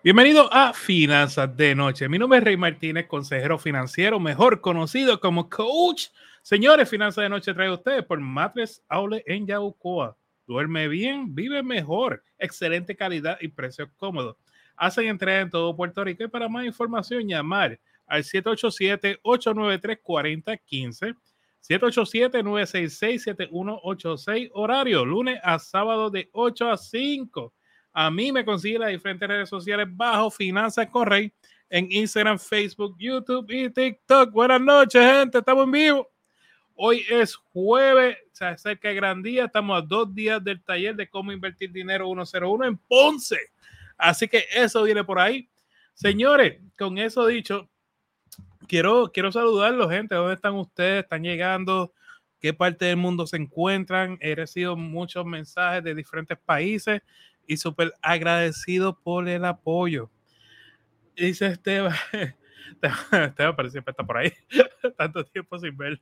Bienvenido a Finanzas de Noche. Mi nombre es Rey Martínez, consejero financiero, mejor conocido como Coach. Señores, Finanzas de Noche trae a ustedes por Matres Aule en Yaucoa. Duerme bien, vive mejor, excelente calidad y precios cómodos. Hacen entrega en todo Puerto Rico y para más información llamar al 787-893-4015. 787-966-7186, horario lunes a sábado de 8 a 5 a mí me consigue las diferentes redes sociales bajo Finanzas Correy en Instagram, Facebook, YouTube y TikTok. Buenas noches, gente. Estamos en vivo. Hoy es jueves, se acerca el gran día. Estamos a dos días del taller de cómo invertir dinero 101 en Ponce. Así que eso viene por ahí. Señores, con eso dicho, quiero, quiero saludarlos, gente. ¿Dónde están ustedes? ¿Están llegando? ¿Qué parte del mundo se encuentran? He recibido muchos mensajes de diferentes países y súper agradecido por el apoyo. Dice Esteban, Esteban parece que está por ahí, tanto tiempo sin ver.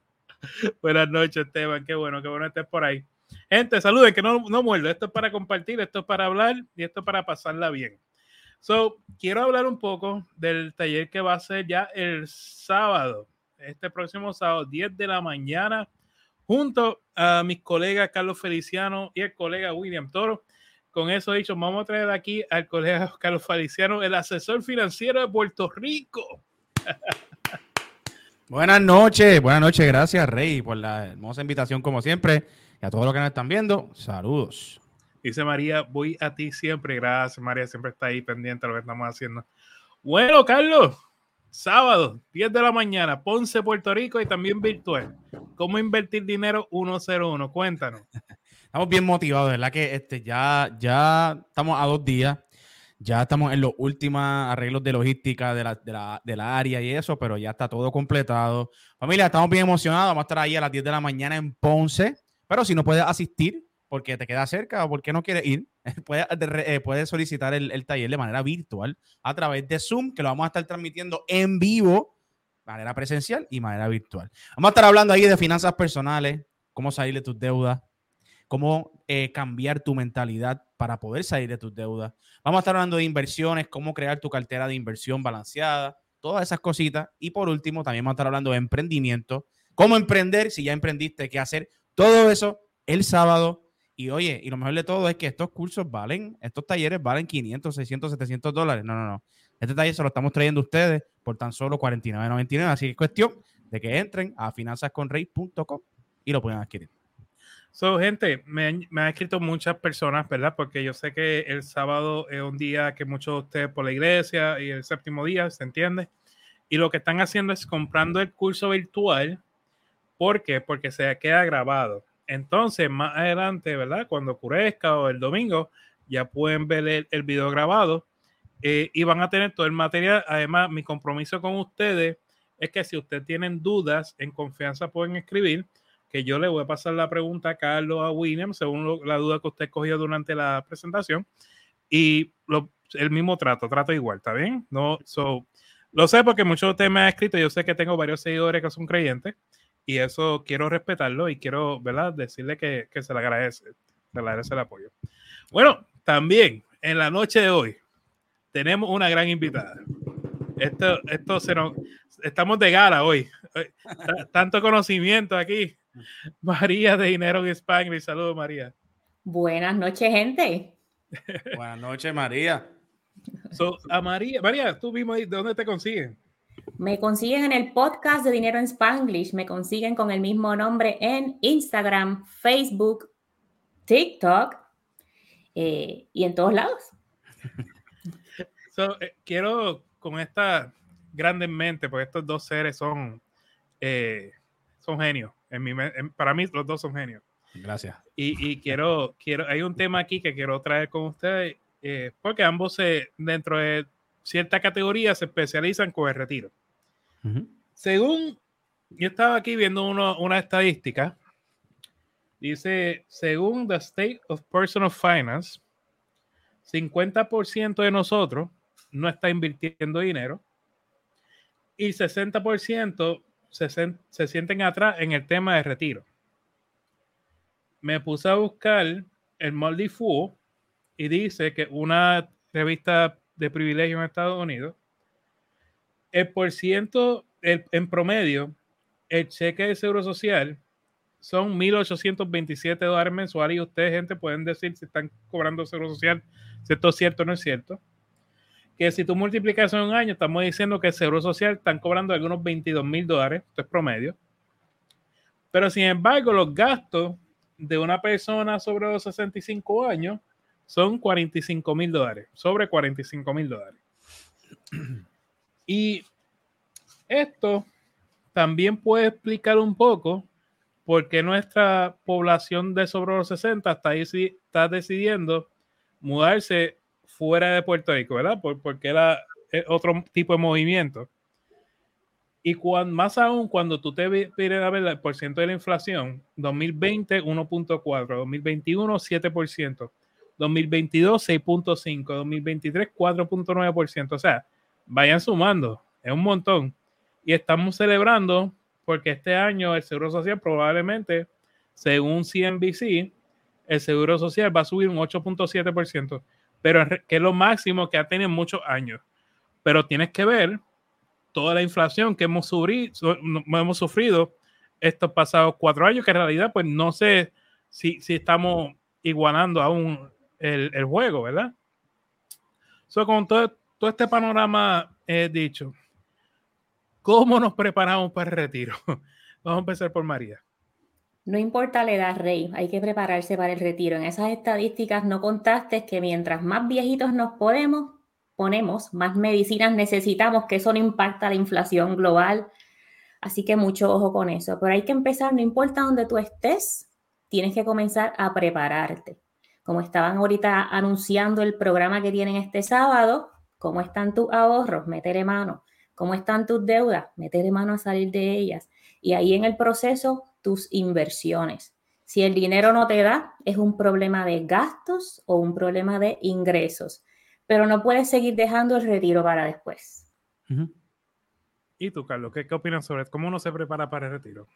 Buenas noches, Esteban, qué bueno, qué bueno estés por ahí. Gente, saluden, que no, no muerdo. Esto es para compartir, esto es para hablar y esto es para pasarla bien. So, quiero hablar un poco del taller que va a ser ya el sábado, este próximo sábado, 10 de la mañana, junto a mis colegas Carlos Feliciano y el colega William Toro con eso dicho, vamos a traer aquí al colega Carlos Feliciano, el asesor financiero de Puerto Rico. Buenas noches, buenas noches, gracias Rey por la hermosa invitación como siempre y a todos los que nos están viendo, saludos. Dice María, voy a ti siempre, gracias María, siempre está ahí pendiente de lo que estamos haciendo. Bueno, Carlos, sábado, 10 de la mañana, Ponce, Puerto Rico y también virtual. ¿Cómo invertir dinero 101? Cuéntanos. Estamos bien motivados, ¿verdad? Que este, ya, ya estamos a dos días, ya estamos en los últimos arreglos de logística de la, de, la, de la, área y eso, pero ya está todo completado. Familia, estamos bien emocionados, vamos a estar ahí a las 10 de la mañana en Ponce, pero si no puedes asistir porque te queda cerca o porque no quieres ir, puedes, eh, puedes solicitar el, el taller de manera virtual a través de Zoom, que lo vamos a estar transmitiendo en vivo, manera presencial y manera virtual. Vamos a estar hablando ahí de finanzas personales, cómo salir de tus deudas, cómo eh, cambiar tu mentalidad para poder salir de tus deudas. Vamos a estar hablando de inversiones, cómo crear tu cartera de inversión balanceada, todas esas cositas. Y por último, también vamos a estar hablando de emprendimiento, cómo emprender, si ya emprendiste, qué hacer. Todo eso el sábado. Y oye, y lo mejor de todo es que estos cursos valen, estos talleres valen 500, 600, 700 dólares. No, no, no. Este taller se lo estamos trayendo a ustedes por tan solo 49.99. Así que es cuestión de que entren a finanzasconrey.com y lo puedan adquirir. So, gente, me, han escrito muchas personas, ¿verdad? Porque yo sé que el sábado es un día que muchos de ustedes por la iglesia y el séptimo día, ¿se entiende? Y lo que están haciendo es comprando el curso virtual. ¿Por qué? Porque se queda grabado. Entonces, más adelante, ¿verdad? Cuando ocurrezca o el domingo, ya pueden ver el, video grabado eh, y van a tener todo el material. Además, mi compromiso con ustedes es que si ustedes tienen dudas, en confianza pueden escribir que yo le voy a pasar la pregunta a Carlos, a William, según la duda que usted cogió durante la presentación. Y el mismo trato, trato igual, ¿está bien? No, so, lo sé porque muchos de ustedes me han escrito, yo sé que tengo varios seguidores que son creyentes y eso quiero respetarlo y quiero, ¿verdad? Decirle que, que se le agradece, se le agradece el apoyo. Bueno, también en la noche de hoy tenemos una gran invitada. Esto, esto se nos, estamos de gala hoy. Tanto conocimiento aquí. María de Dinero en Spanglish. Saludos, María. Buenas noches, gente. Buenas noches, María. a María, María, tú mismo, ¿de dónde te consiguen? Me consiguen en el podcast de Dinero en Spanglish. Me consiguen con el mismo nombre en Instagram, Facebook, TikTok eh, y en todos lados. Eh, quiero con esta grande mente, porque estos dos seres son, eh, son genios. En mi, para mí, los dos son genios. Gracias. Y, quiero, quiero, hay un tema aquí que quiero traer con ustedes, eh, porque ambos se, dentro de cierta categoría se especializan con el retiro. Según, yo estaba aquí viendo uno, una estadística, dice, según the State of Personal Finance, 50% de nosotros no está invirtiendo dinero y 60% se, sienten atrás en el tema de retiro. Me puse a buscar el Moldy Fool y dice que una revista de privilegio en Estados Unidos, el por ciento, en promedio, el cheque de seguro social son 1.827 dólares mensuales y ustedes, gente, pueden decir si están cobrando seguro social, si esto es cierto o no es cierto. Que si tú multiplicas en un año, estamos diciendo que el seguro social están cobrando algunos 22 mil dólares, esto es promedio. Pero sin embargo, los gastos de una persona sobre los 65 años son 45 mil dólares, sobre 45 mil dólares. Y esto también puede explicar un poco por qué nuestra población de sobre los 60 está, está decidiendo mudarse fuera de Puerto Rico, ¿verdad? porque era otro tipo de movimiento. Y cuando, más aún cuando tú te pides a ver el porcentaje de la inflación, 2020 1.4, 2021 7%, 2022 6.5, 2023 4.9%. O sea, vayan sumando, es un montón. Y estamos celebrando porque este año el Seguro Social probablemente, según CNBC, el Seguro Social va a subir un 8.7%, pero que es lo máximo que ha tenido en muchos años. Pero tienes que ver toda la inflación que hemos sufrido, hemos sufrido estos pasados cuatro años, que en realidad pues no sé si, si estamos igualando aún el, el juego, ¿verdad? So, con todo, todo este panorama he dicho, ¿cómo nos preparamos para el retiro? Vamos a empezar por María. No importa la edad, Rey, hay que prepararse para el retiro. En esas estadísticas no contaste que mientras más viejitos nos podemos, ponemos, más medicinas necesitamos, que eso no impacta la inflación global. Así que mucho ojo con eso. Pero hay que empezar, no importa dónde tú estés, tienes que comenzar a prepararte. Como estaban ahorita anunciando el programa que tienen este sábado, ¿cómo están tus ahorros? Métele mano. ¿Cómo están tus deudas? Métele mano a salir de ellas. Y ahí en el proceso, tus inversiones. Si el dinero no te da, es un problema de gastos o un problema de ingresos pero no puedes seguir dejando el retiro para después. ¿Y tú, Carlos, qué, qué opinas sobre cómo uno se prepara para el retiro?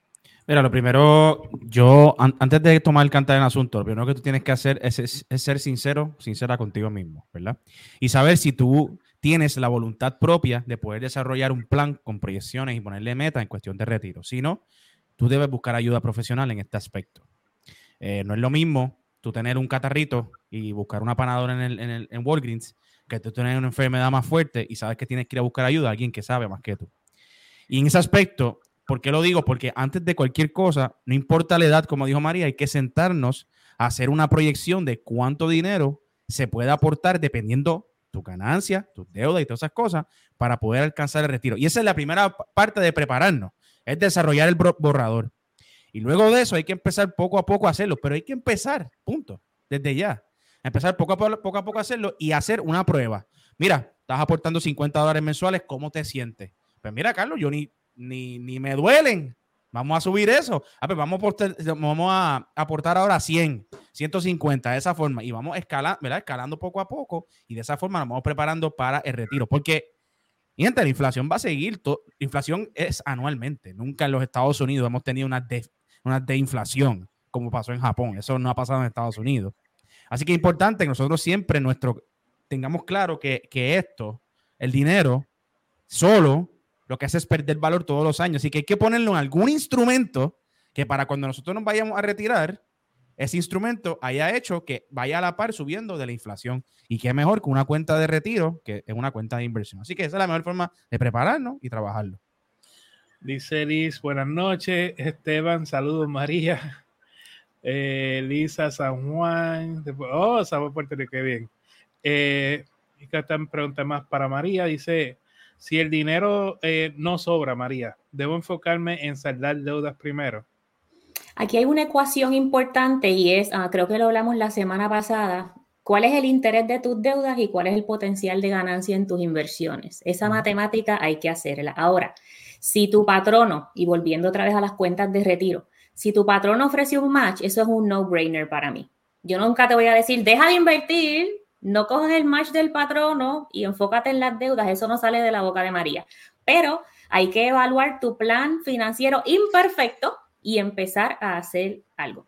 Mira, lo primero, yo, antes de tomar el cantar en asunto, lo primero que tú tienes que hacer es, ser sincero, sincera contigo mismo, ¿verdad? Y saber si tú tienes la voluntad propia de poder desarrollar un plan con proyecciones y ponerle meta en cuestión de retiro. Si no, tú debes buscar ayuda profesional en este aspecto. Eh, no es lo mismo tú tener un catarrito y buscar una panadora en, el, en, el, en Walgreens, que tú tienes una enfermedad más fuerte y sabes que tienes que ir a buscar ayuda a alguien que sabe más que tú. Y en ese aspecto, ¿por qué lo digo? Porque antes de cualquier cosa, no importa la edad, como dijo María, hay que sentarnos a hacer una proyección de cuánto dinero se puede aportar dependiendo tu ganancia, tu deuda y todas esas cosas para poder alcanzar el retiro. Y esa es la primera parte de prepararnos, es desarrollar el borrador. Y luego de eso hay que empezar poco a poco a hacerlo, pero hay que empezar, punto, desde ya. Empezar poco a poco, a, poco a hacerlo y hacer una prueba. Mira, estás aportando 50 dólares mensuales, ¿cómo te sientes? Pues mira, Carlos, yo ni, ni, me duelen. Vamos a subir eso. A ver, vamos a aportar, vamos a aportar ahora 100, 150, de esa forma. Y vamos escalando, ¿verdad? escalando poco a poco. Y de esa forma nos vamos preparando para el retiro. Porque, gente, la inflación va a seguir. La inflación es anualmente. Nunca en los Estados Unidos hemos tenido una de una como pasó en Japón. Eso no ha pasado en Estados Unidos. Así que es importante que nosotros siempre nuestro, tengamos claro que, esto, el dinero, solo lo que hace es perder valor todos los años. Así que hay que ponerlo en algún instrumento que para cuando nosotros nos vayamos a retirar, ese instrumento haya hecho que vaya a la par subiendo de la inflación. Y qué mejor que una cuenta de retiro que es una cuenta de inversión. Así que esa es la mejor forma de prepararnos y trabajarlo. Dice Liz, buenas noches. Esteban, saludos María. Eh, Lisa San Juan. Oh, San Puerto Rico, qué bien. Eh, y que están pregunta más para María. Dice, si el dinero eh, no sobra, María, ¿debo enfocarme en saldar deudas primero? Aquí hay una ecuación importante y es, ah, creo que lo hablamos la semana pasada, ¿cuál es el interés de tus deudas y cuál es el potencial de ganancia en tus inversiones? Esa matemática hay que hacerla. Ahora, si tu patrono, y volviendo otra vez a las cuentas de retiro, si tu patrono ofreció un match, eso es un no-brainer para mí. Yo nunca te voy a decir, deja de invertir, no coges el match del patrono y enfócate en las deudas, eso no sale de la boca de María. Pero hay que evaluar tu plan financiero imperfecto y empezar a hacer algo.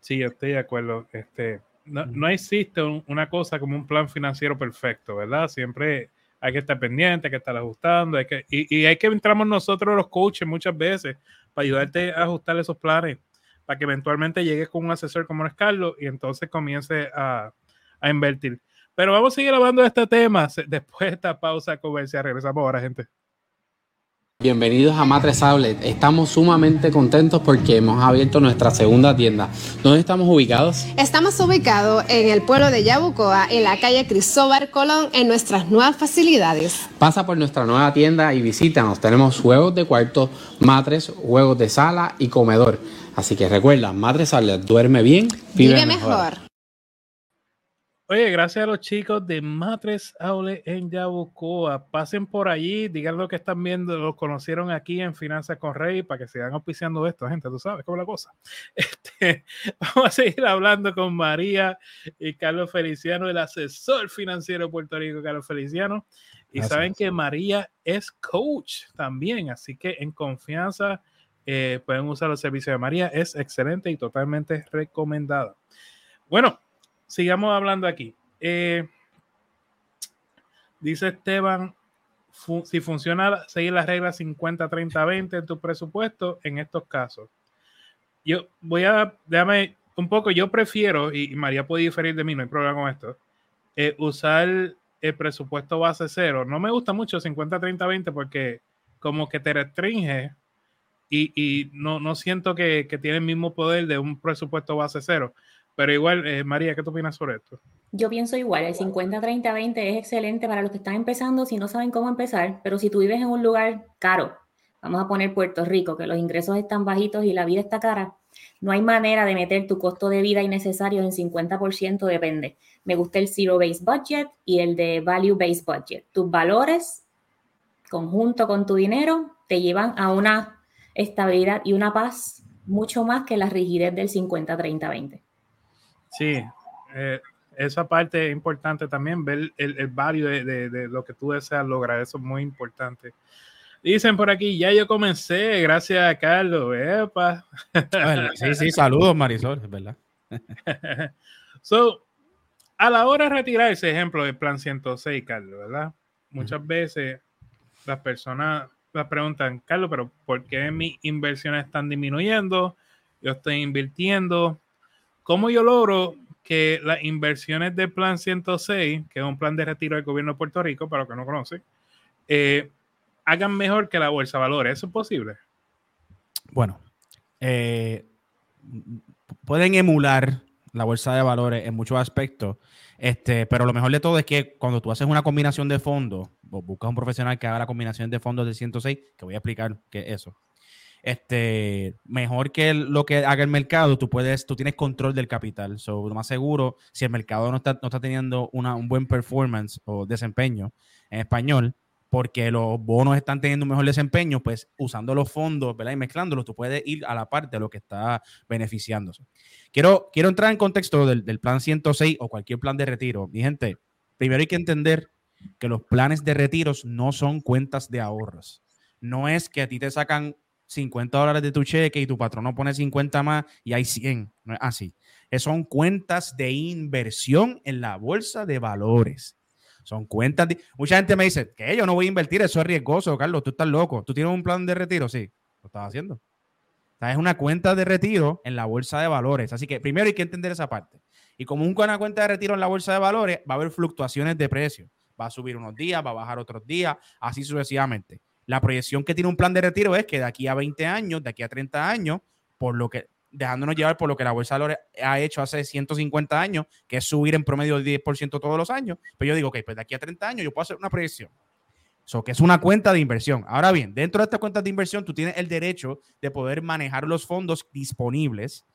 Sí, yo estoy de acuerdo. Este, no, existe una cosa como un plan financiero perfecto, ¿verdad? Siempre hay que estar pendiente, hay que estar ajustando, hay que, y, hay que entramos nosotros los coaches muchas veces para ayudarte a ajustar esos planes, para que eventualmente llegues con un asesor como es Carlos y entonces comience a, a invertir. Pero vamos a seguir hablando de este tema después de esta pausa comercial. Regresamos ahora, gente. Bienvenidos a Matres Outlet. Estamos sumamente contentos porque hemos abierto nuestra segunda tienda. ¿Dónde estamos ubicados? Estamos ubicados en el pueblo de Yabucoa, en la calle Cristóbal Colón, en nuestras nuevas facilidades. Pasa por nuestra nueva tienda y visítanos. Tenemos juegos de cuarto, matres, juegos de sala y comedor. Así que recuerda, Matres Outlet, duerme bien, vive, mejor. Oye, gracias a los chicos de Matres Aule en Yabucoa. Pasen por allí, digan lo que están viendo, los conocieron aquí en Finanzas con Rey para que sigan auspiciando esto, gente, tú sabes cómo es la cosa. Este, vamos a seguir hablando con María y Carlos Feliciano, el asesor financiero de Puerto Rico, Carlos Feliciano. Y saben que María es coach también, así que en confianza eh, pueden usar los servicios de María. Es excelente y totalmente recomendada. Bueno, sigamos hablando aquí. Eh, dice Esteban, si funciona seguir las reglas 50, 30, 20 en tu presupuesto en estos casos. Yo voy a, déjame un poco, yo prefiero, y, María puede diferir de mí, no hay problema con esto, eh, usar el presupuesto base cero. No me gusta mucho 50, 30, 20 porque como que te restringe y, no, siento que, que, tiene el mismo poder de un presupuesto base cero. Pero igual, eh, María, ¿qué tú opinas sobre esto? Yo pienso igual, el 50-30-20 es excelente para los que están empezando si no saben cómo empezar, pero si tú vives en un lugar caro, vamos a poner Puerto Rico, que los ingresos están bajitos y la vida está cara, no hay manera de meter tu costo de vida innecesario en 50%, depende. Me gusta el Zero Based Budget y el de Value Based Budget. Tus valores, conjunto con tu dinero, te llevan a una estabilidad y una paz mucho más que la rigidez del 50-30-20. Sí, eh, esa parte es importante también, ver el, el value de, lo que tú deseas lograr, eso es muy importante. Dicen por aquí, ya yo comencé, gracias a Carlos. Epa. Sí, sí, saludos Marisol, es verdad. so, a la hora de retirar ese ejemplo del plan 106, Carlos, ¿verdad? Muchas veces las personas las preguntan, Carlos, pero ¿por qué mis inversiones están disminuyendo? Yo estoy invirtiendo, ¿Cómo yo logro que las inversiones del Plan 106, que es un plan de retiro del gobierno de Puerto Rico, para los que no conocen, eh, hagan mejor que la bolsa de valores? ¿Eso es posible? Bueno, eh, pueden emular la bolsa de valores en muchos aspectos, este, pero lo mejor de todo es que cuando tú haces una combinación de fondos, buscas un profesional que haga la combinación de fondos de 106, que voy a explicar qué es eso este, mejor que lo que haga el mercado, tú puedes, tú tienes control del capital. So, lo más seguro, si el mercado no está, no está teniendo una, un buen performance o desempeño en español, porque los bonos están teniendo un mejor desempeño, pues usando los fondos, ¿verdad? Y mezclándolos, tú puedes ir a la parte de lo que está beneficiándose. Quiero, quiero entrar en contexto del, del plan 106 o cualquier plan de retiro. Mi gente, primero hay que entender que los planes de retiros no son cuentas de ahorros. No es que a ti te sacan 50 dólares de tu cheque y tu patrono pone 50 más y hay 100. No es así. Son cuentas de inversión en la bolsa de valores. Son cuentas. Mucha gente me dice que yo no voy a invertir, eso es riesgoso, Carlos, tú estás loco. ¿Tú tienes un plan de retiro? Sí, lo estás haciendo. Es una cuenta de retiro en la bolsa de valores. Así que primero hay que entender esa parte. Y como una cuenta de retiro en la bolsa de valores, va a haber fluctuaciones de precio. Va a subir unos días, va a bajar otros días, así sucesivamente. La proyección que tiene un plan de retiro es que de aquí a 20 años, de aquí a 30 años, por lo que dejándonos llevar por lo que la bolsa de valores ha hecho hace 150 años, que es subir en promedio el 10% todos los años, pero yo digo, ok, pues de aquí a 30 años yo puedo hacer una proyección. Eso que es una cuenta de inversión. Ahora bien, dentro de esta cuenta de inversión, tú tienes el derecho de poder manejar los fondos disponibles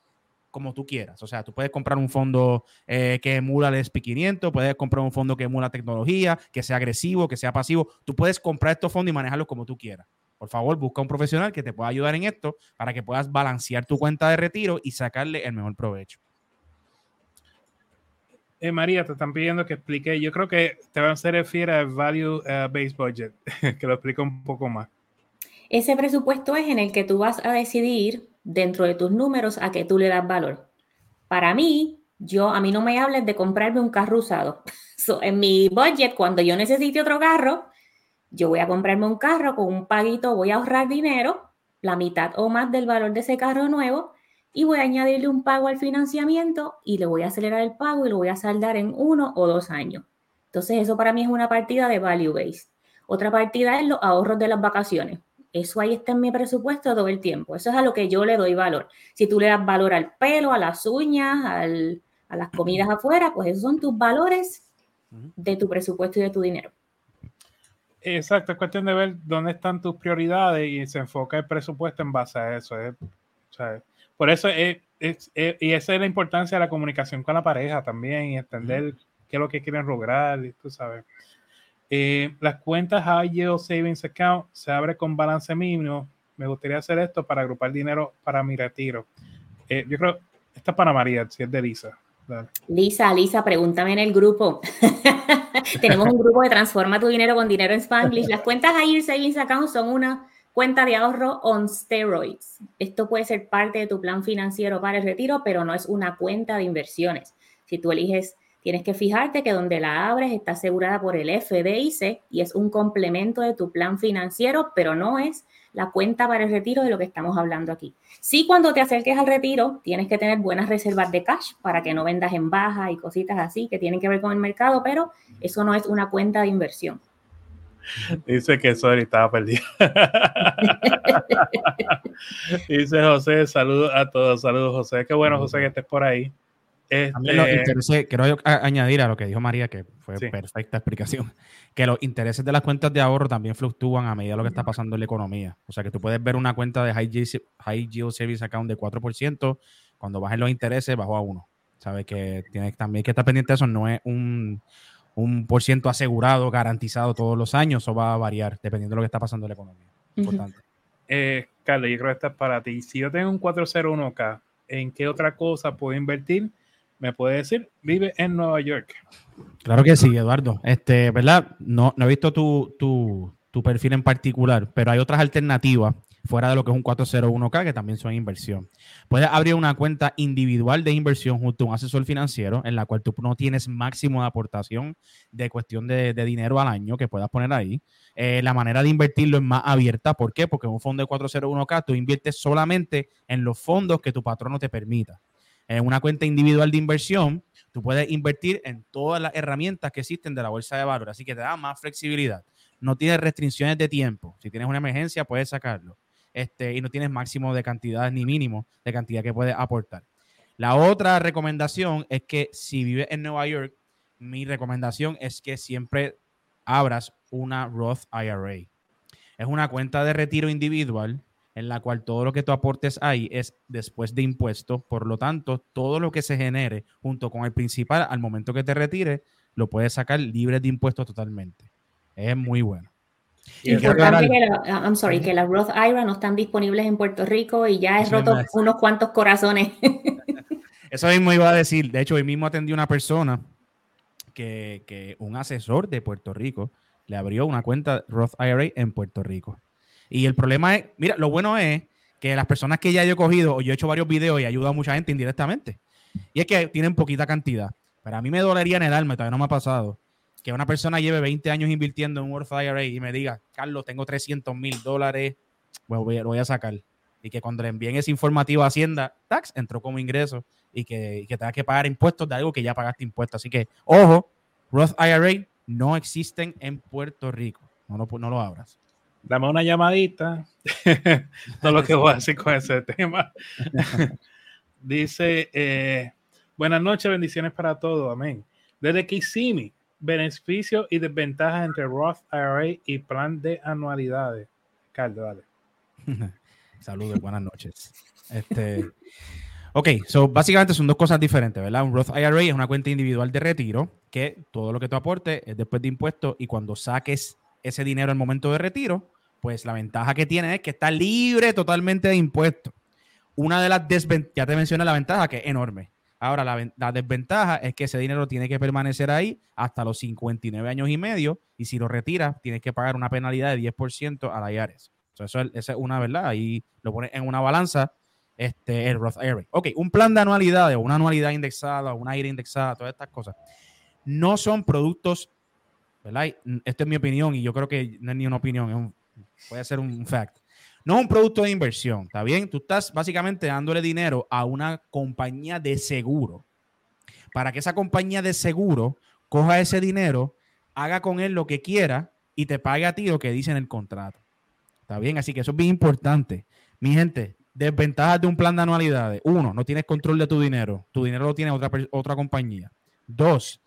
como tú quieras. O sea, tú puedes comprar un fondo eh, que emula el SP500, puedes comprar un fondo que emula tecnología, que sea agresivo, que sea pasivo. Tú puedes comprar estos fondos y manejarlos como tú quieras. Por favor, busca un profesional que te pueda ayudar en esto para que puedas balancear tu cuenta de retiro y sacarle el mejor provecho. Eh, María, te están pidiendo que explique. Yo creo que te van a hacer refiere al Value uh, Based Budget, que lo explico un poco más. Ese presupuesto es en el que tú vas a decidir dentro de tus números a que tú le das valor. Para mí, Yo, a mí no me hables de comprarme un carro usado. en mi budget, cuando yo necesite otro carro, yo voy a comprarme un carro con un paguito, voy a ahorrar dinero, la mitad o más del valor de ese carro nuevo, y voy a añadirle un pago al financiamiento y le voy a acelerar el pago y lo voy a saldar en uno o dos años. Entonces, eso para mí es una partida de value base. Otra partida es los ahorros de las vacaciones. Eso ahí está en mi presupuesto todo el tiempo. Eso es a lo que yo le doy valor. Si tú le das valor al pelo, a las uñas, a las comidas afuera, pues esos son tus valores de tu presupuesto y de tu dinero. Exacto, es cuestión de ver dónde están tus prioridades y se enfoca el presupuesto en base a eso. por eso es, y esa es la importancia de la comunicación con la pareja también y entender qué es lo que quieren lograr, y tú sabes. Eh, las cuentas High Yield Savings Account se abre con balance mínimo. Me gustaría hacer esto para agrupar dinero para mi retiro. Eh, yo creo, esta es para María, si es de Lisa. Lisa, Lisa, pregúntame en el grupo. Tenemos un grupo de Transforma tu dinero con dinero en Spanglish. Las cuentas High Yield Savings Account son una cuenta de ahorro on steroids. Esto puede ser parte de tu plan financiero para el retiro, pero no es una cuenta de inversiones. Si tú eliges Tienes que fijarte que donde la abres está asegurada por el FDIC y es un complemento de tu plan financiero, pero no es la cuenta para el retiro de lo que estamos hablando aquí. Sí, cuando te acerques al retiro, tienes que tener buenas reservas de cash para que no vendas en baja y cositas así que tienen que ver con el mercado, pero eso no es una cuenta de inversión. Dice que sorry, estaba perdido. Dice José, saludos a todos, saludos José. Qué bueno, José, que estés por ahí. Este... quiero añadir a lo que dijo María, que fue perfecta explicación, que los intereses de las cuentas de ahorro también fluctúan a medida de lo que está pasando en la economía. O sea que tú puedes ver una cuenta de High Yield, high Service Account de 4%, cuando bajen los intereses bajó a 1. Sabes que tienes también que estar pendiente de eso, no es un, un por ciento asegurado, garantizado todos los años, eso va a variar dependiendo de lo que está pasando en la economía. Importante. Eh, Carlos, yo creo que esta es para ti. Si yo tengo un 401k, ¿en qué otra cosa puedo invertir? Me puede decir, vive en Nueva York. Claro que sí, Eduardo. Este, ¿verdad? No, no he visto tu, tu, tu perfil en particular, pero hay otras alternativas fuera de lo que es un 401k que también son inversión. Puedes abrir una cuenta individual de inversión junto a un asesor financiero en la cual tú no tienes máximo de aportación de cuestión de, de dinero al año que puedas poner ahí. Eh, la manera de invertirlo es más abierta. ¿Por qué? Porque en un fondo de 401k tú inviertes solamente en los fondos que tu patrono te permita en una cuenta individual de inversión, tú puedes invertir en todas las herramientas que existen de la bolsa de valores, así que te da más flexibilidad. No tienes restricciones de tiempo. Si tienes una emergencia, puedes sacarlo. Este, y no tienes máximo de cantidad ni mínimo de cantidad que puedes aportar. La otra recomendación es que si vives en Nueva York, mi recomendación es que siempre abras una Roth IRA. Es una cuenta de retiro individual en la cual todo lo que tú aportes ahí es después de impuestos. Por lo tanto, todo lo que se genere junto con el principal al momento que te retire, lo puedes sacar libre de impuestos totalmente. Es muy bueno. Importante que, la, I'm sorry, que las Roth IRA no están disponibles en Puerto Rico y ya he roto unos cuantos corazones. Eso mismo iba a decir. De hecho, hoy mismo atendí a una persona que, que un asesor de Puerto Rico le abrió una cuenta Roth IRA en Puerto Rico. Y el problema es, mira, lo bueno es que las personas que ya yo he cogido, o yo he hecho varios videos y he ayudado a mucha gente indirectamente, y es que tienen poquita cantidad. Pero a mí me dolería en el alma, todavía no me ha pasado, que una persona lleve 20 años invirtiendo en un Worth IRA y me diga, Carlos, tengo 300 mil dólares, lo voy a sacar. Y que cuando le envíen ese informativo a Hacienda, tax, entró como ingreso y que, que tenga que pagar impuestos de algo que ya pagaste impuestos. Así que, ojo, Roth IRA no existen en Puerto Rico. No, no, no lo abras dame una llamadita. no lo que voy a decir con ese tema. Dice, eh, buenas noches, bendiciones para todos, amén. Desde Kissimmee, beneficios y desventajas entre Roth IRA y plan de anualidades. Carlos, dale. Saludos, buenas noches. Este, ok, so básicamente son dos cosas diferentes, ¿verdad? Un Roth IRA es una cuenta individual de retiro que todo lo que tú aportes es después de impuestos y cuando saques ese dinero al momento de retiro, pues la ventaja que tiene es que está libre totalmente de impuestos. Una de las desventajas, ya te mencioné la ventaja, que es enorme. Ahora, la, desventaja es que ese dinero tiene que permanecer ahí hasta los 59 años y medio y si lo retiras, tienes que pagar una penalidad de 10% a la IARES. eso, es, esa es una verdad. Ahí lo pones en una balanza este, el Roth IRA. Ok, un plan de anualidades o una anualidad indexada, una IRA indexada, todas estas cosas, no son productos, Esta es mi opinión y yo creo que no es ni una opinión, puede ser un fact. No es un producto de inversión, ¿está bien? Tú estás básicamente dándole dinero a una compañía de seguro para que esa compañía de seguro coja ese dinero, haga con él lo que quiera y te pague a ti lo que dice en el contrato. ¿Está bien? Así que eso es bien importante. Mi gente, desventajas de un plan de anualidades. Uno, no tienes control de tu dinero. Tu dinero lo tiene otra, otra compañía. Dos,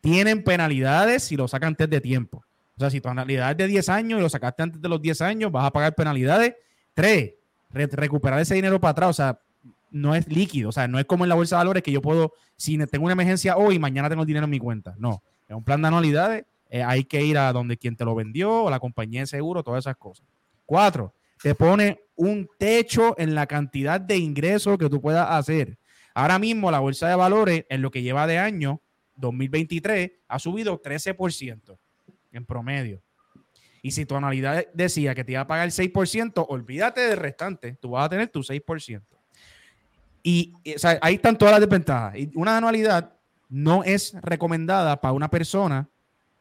tienen penalidades si lo sacan antes de tiempo. O sea, si tu anualidad es de 10 años y lo sacaste antes de los 10 años, vas a pagar penalidades. Tres, recuperar ese dinero para atrás. O sea, no es líquido. O sea, no es como en la bolsa de valores que yo puedo, si tengo una emergencia hoy, mañana tengo el dinero en mi cuenta. No, es un plan de anualidades. Eh, hay que ir a donde quien te lo vendió, o la compañía de seguro, todas esas cosas. Cuatro, te pone un techo en la cantidad de ingresos que tú puedas hacer. Ahora mismo la bolsa de valores, en lo que lleva de año, 2023, ha subido 13% en promedio. Y si tu anualidad decía que te iba a pagar el 6%, olvídate del restante, tú vas a tener tu 6%. Y ahí están todas las desventajas. Una anualidad no es recomendada para una persona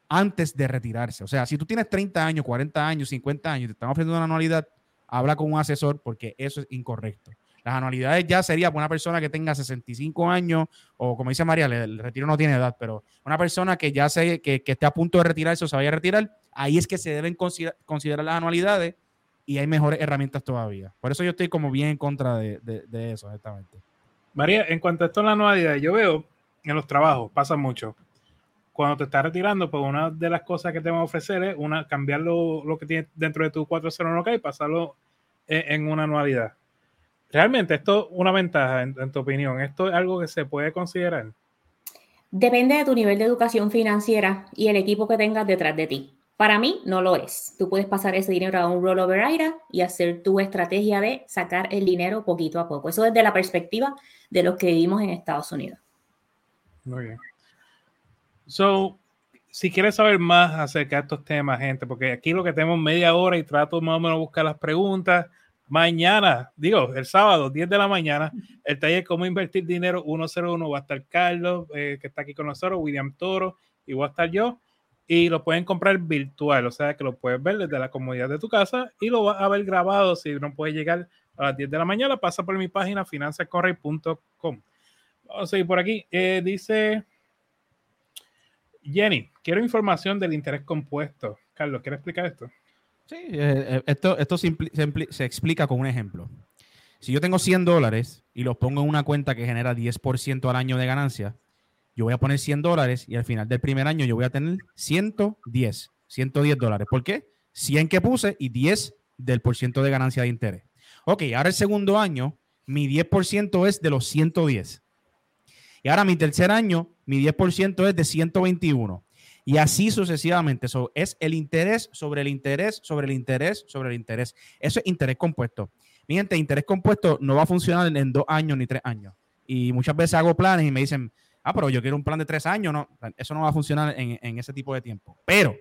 antes de retirarse. O sea, si tú tienes 30 años, 40 años, 50 años te están ofreciendo una anualidad, habla con un asesor porque eso es incorrecto. Las anualidades ya sería para una persona que tenga 65 años o como dice María, el retiro no tiene edad, pero una persona que ya se, que, esté a punto de retirarse o se vaya a retirar, ahí es que se deben considerar las anualidades y hay mejores herramientas todavía. Por eso yo estoy como bien en contra de, eso, exactamente. María, en cuanto a esto en la anualidad, yo veo en los trabajos, pasa mucho. Cuando te estás retirando, pues una de las cosas que te van a ofrecer es una, cambiar lo, que tienes dentro de tu 401k y pasarlo en, una anualidad. Realmente, esto es una ventaja, en, tu opinión. ¿Esto es algo que se puede considerar? Depende de tu nivel de educación financiera y el equipo que tengas detrás de ti. Para mí no lo es. Tú puedes pasar ese dinero a un rollover IRA y hacer tu estrategia de sacar el dinero poquito a poco. Eso desde la perspectiva de los que vivimos en Estados Unidos. Muy bien. So, si quieres saber más acerca de estos temas, gente, porque aquí lo que tenemos media hora y trato más o menos buscar las preguntas. Mañana, digo, el sábado, 10 de la mañana, el taller Cómo Invertir Dinero 101 va a estar Carlos, eh, que está aquí con nosotros, William Toro, y voy a estar yo y lo pueden comprar virtual, o sea que lo puedes ver desde la comodidad de tu casa y lo vas a ver grabado si no puedes llegar a las 10 de la mañana, pasa por mi página finanzascorre.com. Vamos a seguir por aquí. Eh, dice Jenny, quiero información del interés compuesto. Carlos, ¿quieres explicar esto? Sí, eh, eh, esto, esto se, se, explica con un ejemplo. Si yo tengo 100 dólares y los pongo en una cuenta que genera 10% al año de ganancia, yo voy a poner 100 dólares y al final del primer año yo voy a tener 110, 110 dólares. ¿Por qué? 100 que puse y 10 del por ciento de ganancia de interés. Ok, ahora el segundo año, mi 10% es de los 110. Y ahora mi tercer año, mi 10% es de 121. Y así sucesivamente. Eso es el interés sobre el interés, sobre el interés, sobre el interés. Eso es interés compuesto. Mi interés compuesto no va a funcionar en dos años ni tres años. Y muchas veces hago planes y me dicen, ah, pero yo quiero un plan de tres años, no, eso no va a funcionar en, ese tipo de tiempo. Pero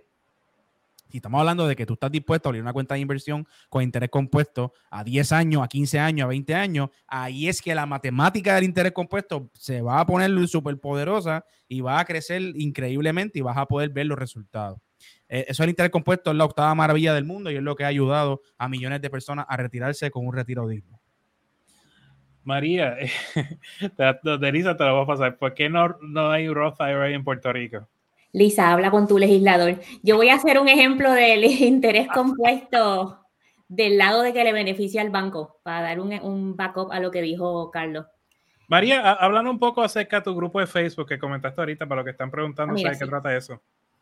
si estamos hablando de que tú estás dispuesto a abrir una cuenta de inversión con interés compuesto a 10 años, a 15 años, a 20 años, ahí es que la matemática del interés compuesto se va a poner súper poderosa y va a crecer increíblemente y vas a poder ver los resultados. Eh, eso el interés compuesto, es la octava maravilla del mundo y es lo que ha ayudado a millones de personas a retirarse con un retiro digno. María, de Lisa te lo voy a pasar. ¿Por qué no, no hay Roth IRA en Puerto Rico? Lisa, habla con tu legislador. Yo voy a hacer un ejemplo del interés compuesto del lado de que le beneficia al banco, para dar un, un backup a lo que dijo Carlos. María, hablando un poco acerca de tu grupo de Facebook que comentaste ahorita, para los que están preguntando, ah, ¿sabes qué trata eso?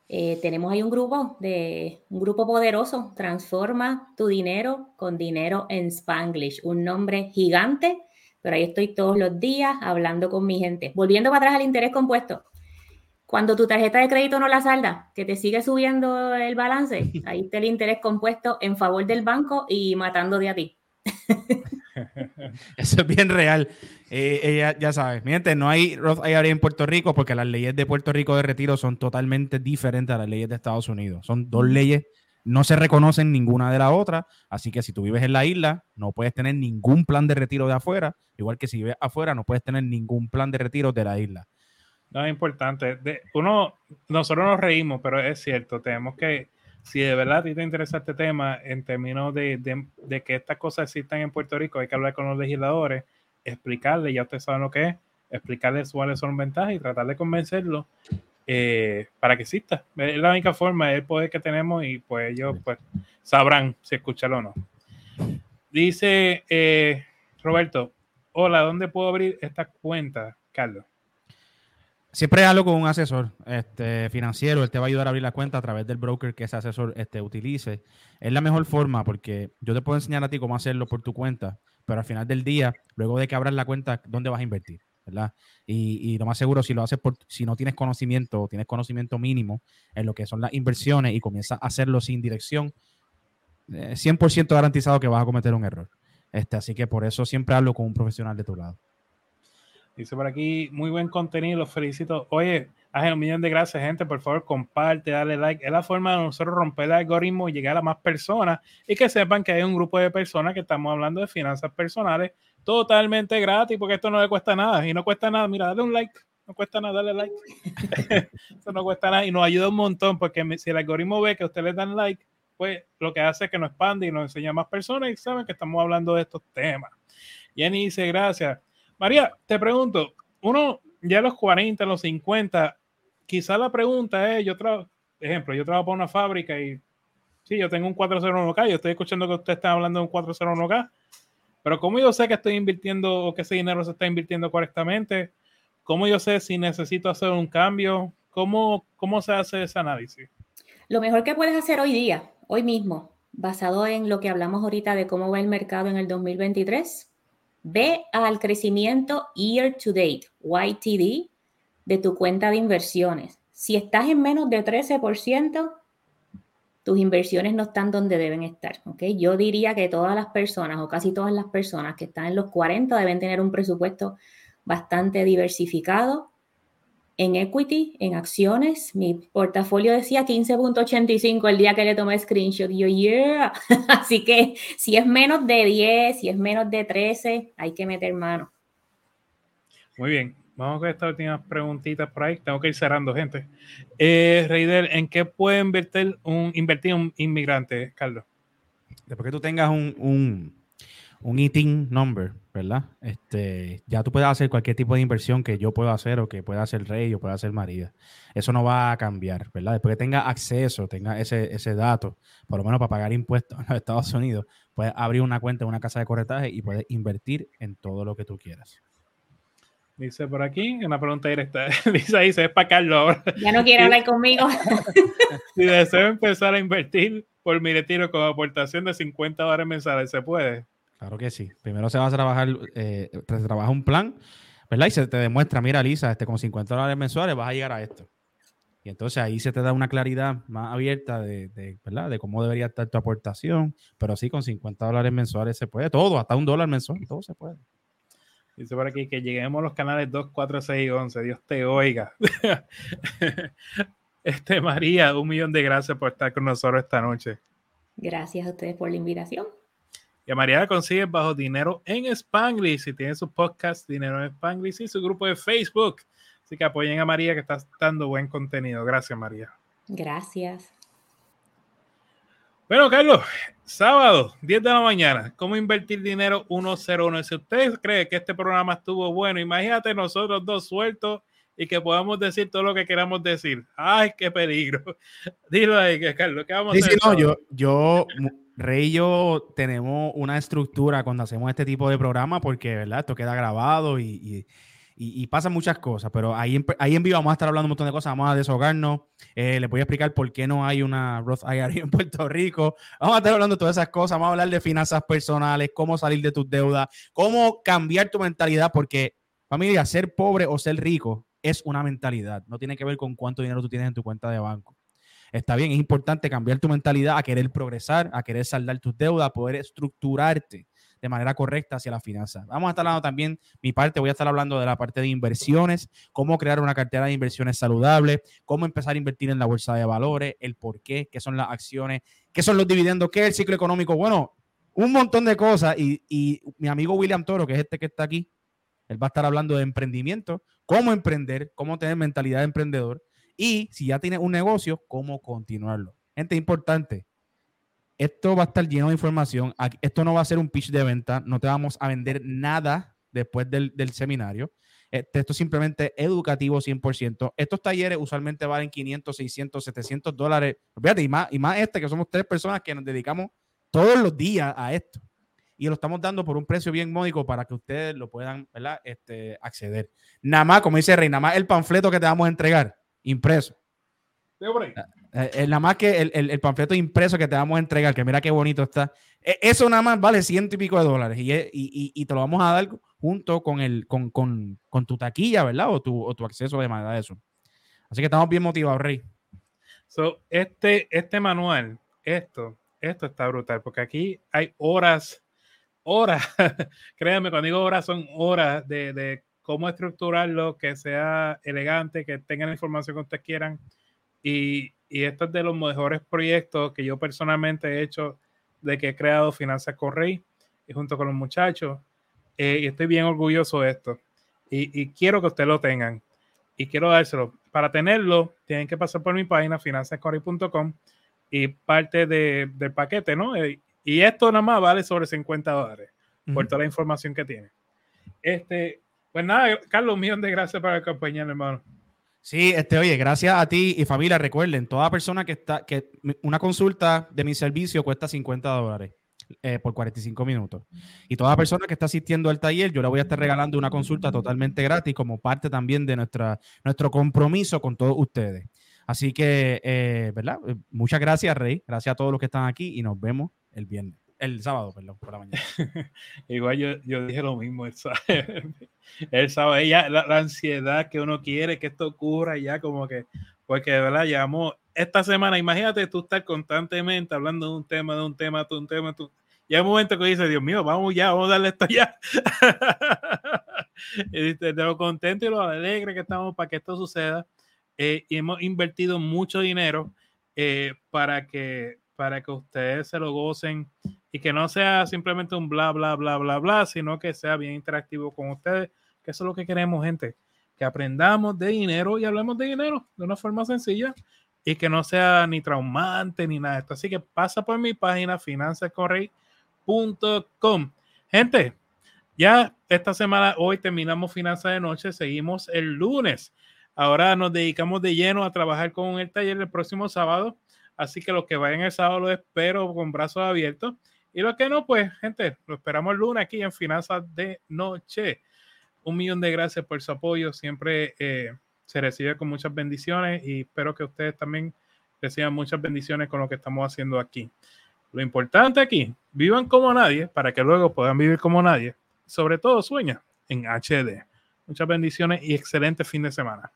Eh, tenemos ahí un grupo de un grupo poderoso, transforma tu dinero con dinero en Spanglish, un nombre gigante pero ahí estoy todos los días hablando con mi gente. Volviendo para atrás al interés compuesto, cuando tu tarjeta de crédito no la salda, que te sigue subiendo el balance, ahí está el interés compuesto en favor del banco y matándote a ti. Eso es bien real. Eh, ya sabes, miente, no hay Roth IRA en Puerto Rico porque las leyes de Puerto Rico de retiro son totalmente diferentes a las leyes de Estados Unidos. Son dos leyes no se reconocen ninguna de la otra, así que si tú vives en la isla, no puedes tener ningún plan de retiro de afuera, igual que si vives afuera, no puedes tener ningún plan de retiro de la isla. No, es importante. De, uno, nosotros nos reímos, pero es cierto, tenemos que, si de verdad a ti te interesa este tema, en términos de, de, que estas cosas existan en Puerto Rico, hay que hablar con los legisladores, explicarles, ya ustedes saben lo que es, explicarles cuáles son ventajas y tratar de convencerlos eh, para que exista. Es la única forma, es el poder que tenemos y pues ellos pues, sabrán si escucharlo o no. Dice eh, Roberto, hola, ¿dónde puedo abrir esta cuenta, Carlos? Siempre algo con un asesor este, financiero, él te va a ayudar a abrir la cuenta a través del broker que ese asesor este, utilice. Es la mejor forma porque yo te puedo enseñar a ti cómo hacerlo por tu cuenta, pero al final del día, luego de que abras la cuenta, ¿dónde vas a invertir? ¿verdad? Y, lo más seguro, si lo haces por, si no tienes conocimiento o tienes conocimiento mínimo en lo que son las inversiones y comienzas a hacerlo sin dirección, 100% eh, garantizado que vas a cometer un error. Este, así que por eso siempre hablo con un profesional de tu lado. Dice por aquí, muy buen contenido, los felicito. Oye, haz un millón de gracias, gente. Por favor, comparte, dale like. Es la forma de nosotros romper el algoritmo y llegar a más personas y que sepan que hay un grupo de personas que estamos hablando de finanzas personales totalmente gratis porque esto no le cuesta nada y no cuesta nada. Mira, dale un like. No cuesta nada, dale like. Eso no cuesta nada y nos ayuda un montón porque si el algoritmo ve que ustedes dan like, pues lo que hace es que nos expande y nos enseña a más personas y saben que estamos hablando de estos temas. Jenny dice, gracias. María, te pregunto, uno ya a los 40, los 50, quizá la pregunta es, yo trabajo, ejemplo, yo trabajo para una fábrica y sí, yo tengo un 401k, yo estoy escuchando que usted está hablando de un 401k, pero ¿cómo yo sé que estoy invirtiendo o que ese dinero se está invirtiendo correctamente? ¿Cómo yo sé si necesito hacer un cambio? ¿Cómo, cómo se hace ese análisis? Lo mejor que puedes hacer hoy día, hoy mismo, basado en lo que hablamos ahorita de cómo va el mercado en el 2023, Ve al crecimiento year to date, YTD, de tu cuenta de inversiones. Si estás en menos de 13%, tus inversiones no están donde deben estar. ¿okay? Yo diría que todas las personas o casi todas las personas que están en los 40 deben tener un presupuesto bastante diversificado en equity, en acciones. Mi portafolio decía 15.85 el día que le tomé screenshot. Y yo, yeah. Así que si es menos de 10, si es menos de 13, hay que meter mano. Muy bien. Vamos con estas últimas preguntitas por ahí. Tengo que ir cerrando, gente. Eh, Reidel, ¿en qué puede invertir un, invertir un inmigrante, Carlos? Después que tú tengas un, un, un eating number, ¿verdad? Este, ya tú puedes hacer cualquier tipo de inversión que yo pueda hacer o que pueda hacer Rey o pueda hacer María. Eso no va a cambiar, ¿verdad? Después que tenga acceso, tenga ese, ese dato, por lo menos para pagar impuestos en los Estados Unidos, puedes abrir una cuenta en una casa de corretaje y puedes invertir en todo lo que tú quieras. Dice por aquí, una pregunta directa. Lisa dice, es para Carlos ahora. Ya no quiere hablar conmigo. si deseo empezar a invertir por mi retiro con aportación de 50 dólares mensuales, ¿se puede? Claro que sí. Primero se va a trabajar, eh, se trabaja un plan, ¿verdad? Y se te demuestra, mira, Lisa, este, con 50 dólares mensuales vas a llegar a esto. Y entonces ahí se te da una claridad más abierta de, ¿verdad? de cómo debería estar tu aportación. Pero sí, con 50 dólares mensuales se puede todo, hasta un dólar mensual, todo se puede. Dice por aquí que lleguemos a los canales 2, 4, 6 y 11. Dios te oiga. este María, un millón de gracias por estar con nosotros esta noche. Gracias a ustedes por la invitación. Y a María la consigue bajo Dinero en Spanglish. Si tiene su podcast Dinero en Spanglish y su grupo de Facebook. Así que apoyen a María que está dando buen contenido. Gracias, María. Gracias. Bueno, Carlos, sábado, 10 de la mañana, ¿cómo invertir dinero 101? Si usted cree que este programa estuvo bueno, imagínate nosotros dos sueltos y que podamos decir todo lo que queramos decir. ¡Ay, qué peligro! Dilo ahí, Carlos, ¿qué vamos a hacer? no, yo, yo Rey y yo tenemos una estructura cuando hacemos este tipo de programa porque, ¿verdad? Esto queda grabado y, y, pasan muchas cosas, pero ahí ahí en vivo vamos a estar hablando un montón de cosas, vamos a deshogarnos, eh, les voy a explicar por qué no hay una Roth IRA en Puerto Rico, vamos a estar hablando de todas esas cosas, vamos a hablar de finanzas personales, cómo salir de tus deudas, cómo cambiar tu mentalidad, porque familia, ser pobre o ser rico es una mentalidad, no tiene que ver con cuánto dinero tú tienes en tu cuenta de banco. Está bien, es importante cambiar tu mentalidad a querer progresar, a querer saldar tus deudas, a poder estructurarte de manera correcta hacia las finanzas. Vamos a estar hablando también, mi parte, voy a estar hablando de la parte de inversiones, cómo crear una cartera de inversiones saludable, cómo empezar a invertir en la bolsa de valores, el por qué, son las acciones, qué son los dividendos, qué es el ciclo económico. Bueno, un montón de cosas. Y, y mi amigo William Toro, que es este que está aquí, él va a estar hablando de emprendimiento, cómo emprender, cómo tener mentalidad de emprendedor y si ya tienes un negocio, cómo continuarlo. Gente, importante, esto va a estar lleno de información. Esto no va a ser un pitch de venta, no te vamos a vender nada después del, seminario. Este, esto es simplemente educativo 100%. Estos talleres usualmente valen 500, 600, 700 dólares. Fíjate, y más, y más este, que somos tres personas que nos dedicamos todos los días a esto y lo estamos dando por un precio bien módico para que ustedes lo puedan ¿verdad? Este, acceder. Nada más, como dice Rey, nada más el panfleto que te vamos a entregar, impreso. Eh, eh, nada más que el, el, panfleto impreso que te vamos a entregar, que mira qué bonito está. E, eso nada más vale ciento y pico de dólares y, y, y, te lo vamos a dar junto con, el, con, con, con tu taquilla, ¿verdad? O tu, o tu acceso de manera de eso. Así que estamos bien motivados, Rey. So, este, este manual, esto, esto está brutal, porque aquí hay horas horas, créanme, cuando digo horas son horas de, de, cómo estructurarlo, que sea elegante, que tengan la información que ustedes quieran. Y, y esto es de los mejores proyectos que yo personalmente he hecho de que he creado Finanzas Correy y junto con los muchachos. Eh, y estoy bien orgulloso de esto. Y, y, quiero que ustedes lo tengan. Y quiero dárselo. Para tenerlo, tienen que pasar por mi página, finanzascorrey.com y parte de, del paquete, ¿no? Eh, y esto nada más vale sobre 50 dólares por toda la información que tiene. Este, pues nada, Carlos, un millón de gracias por acompañarme, hermano. Sí, este, oye, gracias a ti y familia. Recuerden, toda persona que está, que una consulta de mi servicio cuesta 50 dólares eh, por 45 minutos. Y toda persona que está asistiendo al taller, yo le voy a estar regalando una consulta totalmente gratis como parte también de nuestra, nuestro compromiso con todos ustedes. Así que, eh, ¿verdad? Muchas gracias, Rey. Gracias a todos los que están aquí y nos vemos el viernes. El sábado, perdón, por la mañana. Igual yo, yo, dije lo mismo el sábado. El sábado, ella, la, ansiedad que uno quiere que esto ocurra, ya como que, porque de verdad llamó esta semana, imagínate tú estar constantemente hablando de un tema, de un tema, de un tema, tú. Y hay un momento que dice, Dios mío, vamos ya, vamos a darle esto ya. y de lo contento y lo alegre que estamos para que esto suceda. Eh, y hemos invertido mucho dinero eh, para que para que ustedes se lo gocen y que no sea simplemente un bla, bla, bla, bla, bla, sino que sea bien interactivo con ustedes, que eso es lo que queremos, gente, que aprendamos de dinero y hablemos de dinero de una forma sencilla y que no sea ni traumante ni nada de esto. Así que pasa por mi página finanzascorrey.com. Gente, ya esta semana, hoy terminamos Finanzas de Noche, seguimos el lunes. Ahora nos dedicamos de lleno a trabajar con el taller el próximo sábado Así que los que vayan el sábado lo espero con brazos abiertos. Y los que no, pues, gente, lo esperamos el lunes aquí en Finanzas de Noche. Un millón de gracias por su apoyo. Siempre eh, se recibe con muchas bendiciones y espero que ustedes también reciban muchas bendiciones con lo que estamos haciendo aquí. Lo importante aquí, vivan como nadie para que luego puedan vivir como nadie. Sobre todo, sueña en HD. Muchas bendiciones y excelente fin de semana.